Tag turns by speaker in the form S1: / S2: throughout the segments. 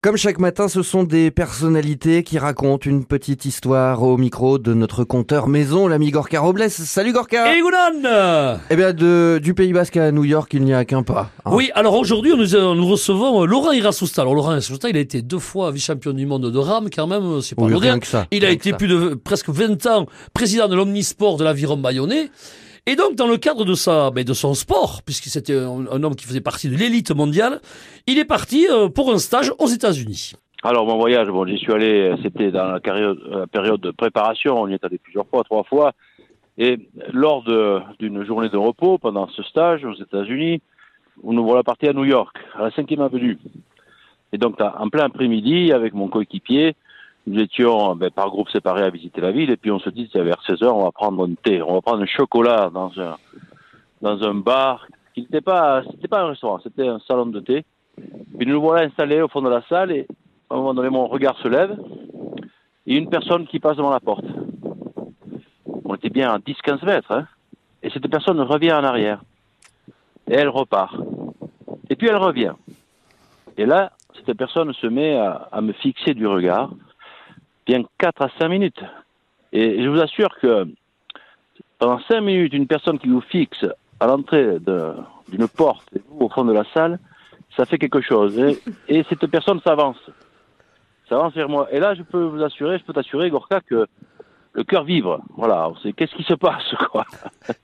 S1: Comme chaque matin, ce sont des personnalités qui racontent une petite histoire au micro de notre compteur maison, l'ami Gorka Robles. Salut Gorka
S2: Et Gounan
S1: Eh bien, de, du Pays Basque à New York, il n'y a qu'un pas. hein.
S2: Oui, alors aujourd'hui, nous, euh, nous recevons euh, Laurent Irasusta. Alors, Laurent Irasusta, il a été deux fois vice-champion du monde de rame, quand même, euh, c'est pas
S1: Oui, rien que ça.
S2: Il a été plus de presque 20 ans président de l'Omnisport de l'Aviron Bayonnais. Et donc, dans le cadre de de son sport, puisque c'était un, homme qui faisait partie de l'élite mondiale, il est parti euh, pour un stage aux États-Unis.
S3: Alors mon voyage, bon, j'y suis allé, c'était dans la période, de préparation, on y est allé plusieurs fois, trois fois. Et lors d'une journée de repos, pendant ce stage aux États-Unis, nous voilà partis à New York, à la 5e avenue. Et donc en plein après-midi, avec mon coéquipier, nous étions ben, par groupe séparés à visiter la ville, et puis on se dit, vers 16 heures, on va prendre un thé, on va prendre un chocolat dans un, dans un bar, qui n'était pas, c'était pas un restaurant, c'était un salon de thé. Puis nous voilà installés au fond de la salle, et à un moment donné, mon regard se lève et une personne qui passe devant la porte. On était bien à 10-15 mètres, hein, et cette personne revient en arrière. Et elle repart. Et puis elle revient. Et là, cette personne se met à me fixer du regard, bien 4 à 5 minutes. Et je vous assure que pendant 5 minutes, une personne qui vous fixe à l'entrée d'une porte et vous au fond de la salle, ça fait quelque chose. Et, et cette personne s'avance. S'avance vers moi. Et là, je peux vous assurer, je peux t'assurer, Gorka, que le cœur vibre. Voilà, sait qu'est-ce qui se passe, quoi.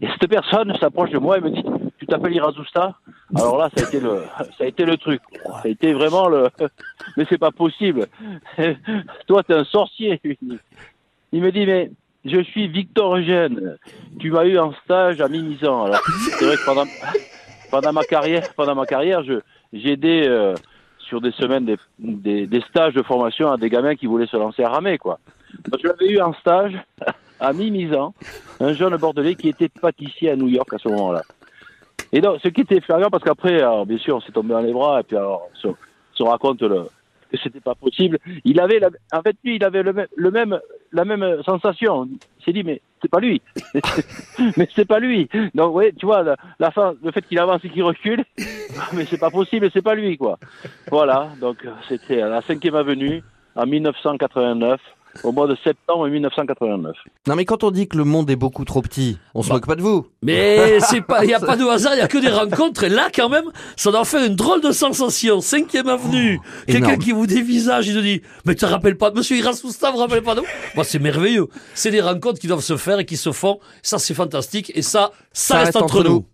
S3: Et cette personne s'approche de moi et me dit Tu t'appelles Irazusta Alors là, ça a été le, ça a été le truc. Ça a été vraiment le. Mais c'est pas possible. Toi, t'es un sorcier. Il me dit Mais je suis Victor Eugène. Tu m'as eu en stage à Mimizan. Alors, c'est vrai que pendant, pendant ma carrière, pendant ma carrière, je, j'ai aidé euh, sur des semaines des, des, des stages de formation à des gamins qui voulaient se lancer à ramer, quoi. Donc, je l'avais eu en stage à Mimizan, un jeune bordelais qui était pâtissier à New York à ce moment-là. Et donc, ce qui était flagrant, parce qu'après, bien sûr, on s'est tombé dans les bras, et puis alors, on se, raconte le, que c'était pas possible. Il avait, la, en fait, lui, il avait le même, le même, la même sensation. Il s'est dit, mais c'est pas lui. mais c'est pas lui. Donc, oui, tu vois, la, fin, le fait qu'il avance et qu'il recule, mais c'est pas possible, c'est pas lui, quoi. Voilà, donc c'était la 5e avenue, en 1989, au mois de septembre 1989.
S1: Non, mais quand on dit que le monde est beaucoup trop petit, on se
S2: Bah.
S1: moque pas de vous.
S2: Mais c'est pas, il y a pas de hasard, il y a que des rencontres. Et là, quand même, ça doit faire une drôle de sensation. Cinquième avenue, quelqu'un
S1: énorme.
S2: qui vous dévisage, il te dit, mais tu te rappelles pas de Monsieur Irasusta, vous rappelez pas de moi Moi, c'est merveilleux. C'est des rencontres qui doivent se faire et qui se font. Ça, c'est fantastique. Et ça, ça, reste, entre nous.